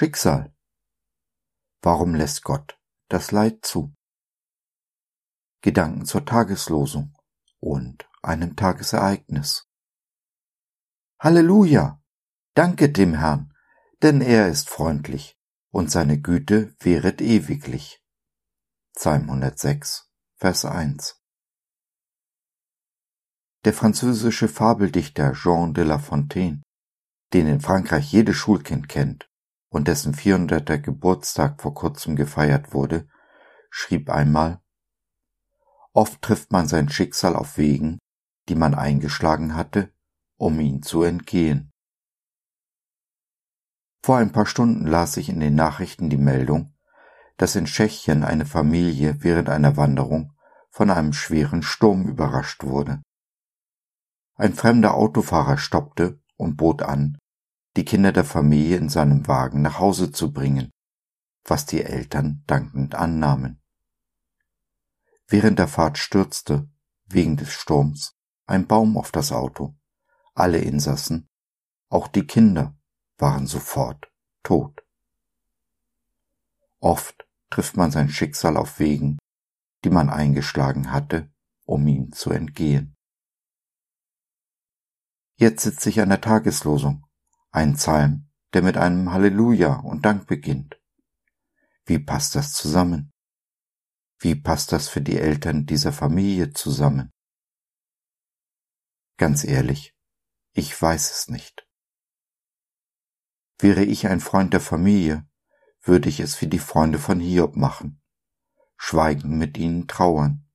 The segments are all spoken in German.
Schicksal. Warum lässt Gott das Leid zu? Gedanken zur Tageslosung und einem Tagesereignis. Halleluja! Danke dem Herrn, denn er ist freundlich und seine Güte wäret ewiglich. Psalm 106, Vers 1. Der französische Fabeldichter Jean de La Fontaine, den in Frankreich jedes Schulkind kennt, und dessen 400. Geburtstag vor kurzem gefeiert wurde, schrieb einmal, Oft trifft man sein Schicksal auf Wegen, die man eingeschlagen hatte, um ihn zu entgehen. Vor ein paar Stunden las ich in den Nachrichten die Meldung, dass in Tschechien eine Familie während einer Wanderung von einem schweren Sturm überrascht wurde. Ein fremder Autofahrer stoppte und bot an, die Kinder der Familie in seinem Wagen nach Hause zu bringen, was die Eltern dankend annahmen. Während der Fahrt stürzte, wegen des Sturms, ein Baum auf das Auto. Alle Insassen, auch die Kinder, waren sofort tot. Oft trifft man sein Schicksal auf Wegen, die man eingeschlagen hatte, um ihm zu entgehen. Jetzt sitze ich an der Tageslosung ein Psalm, der mit einem Halleluja und Dank beginnt. Wie passt das zusammen? Wie passt das für die Eltern dieser Familie zusammen? Ganz ehrlich, ich weiß es nicht. Wäre ich ein Freund der Familie, würde ich es wie die Freunde von Hiob machen, schweigen mit ihnen trauern,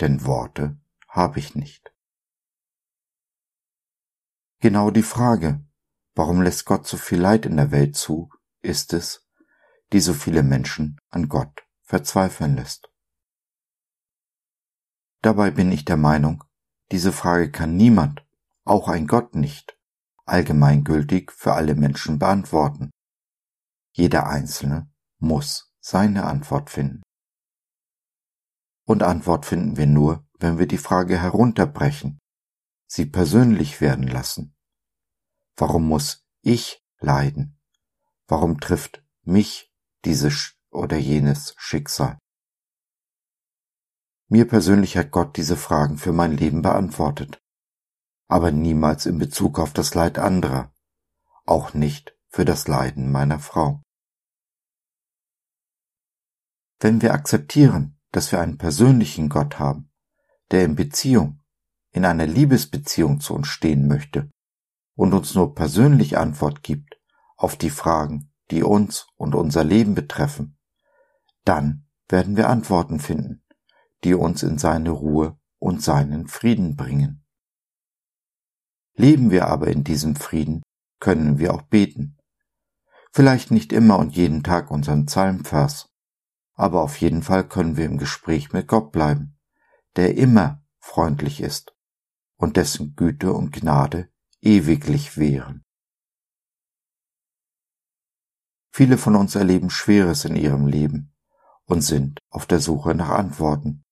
denn Worte habe ich nicht. Genau die Frage, Warum lässt Gott so viel Leid in der Welt zu, ist es, die so viele Menschen an Gott verzweifeln lässt. Dabei bin ich der Meinung, diese Frage kann niemand, auch ein Gott nicht, allgemeingültig für alle Menschen beantworten. Jeder Einzelne muss seine Antwort finden. Und Antwort finden wir nur, wenn wir die Frage herunterbrechen, sie persönlich werden lassen Warum muss ich leiden? Warum trifft mich dieses oder jenes Schicksal? Mir persönlich hat Gott diese Fragen für mein Leben beantwortet, aber niemals in Bezug auf das Leid anderer, auch nicht für das Leiden meiner Frau. Wenn wir akzeptieren, dass wir einen persönlichen Gott haben, der in Beziehung, in einer Liebesbeziehung zu uns stehen möchte und uns nur persönlich Antwort gibt auf die Fragen, die uns und unser Leben betreffen, dann werden wir Antworten finden, die uns in seine Ruhe und seinen Frieden bringen. Leben wir aber in diesem Frieden, können wir auch beten. Vielleicht nicht immer und jeden Tag unseren Psalmvers, aber auf jeden Fall können wir im Gespräch mit Gott bleiben, der immer freundlich ist und dessen Güte und Gnade ewiglich wären. Viele von uns erleben Schweres in ihrem Leben und sind auf der Suche nach Antworten.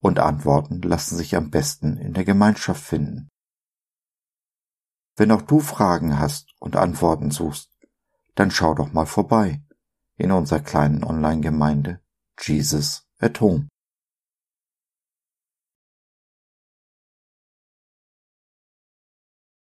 Und Antworten lassen sich am besten in der Gemeinschaft finden. Wenn auch du Fragen hast und Antworten suchst, dann schau doch mal vorbei in unserer kleinen Online-Gemeinde Jesus at Home.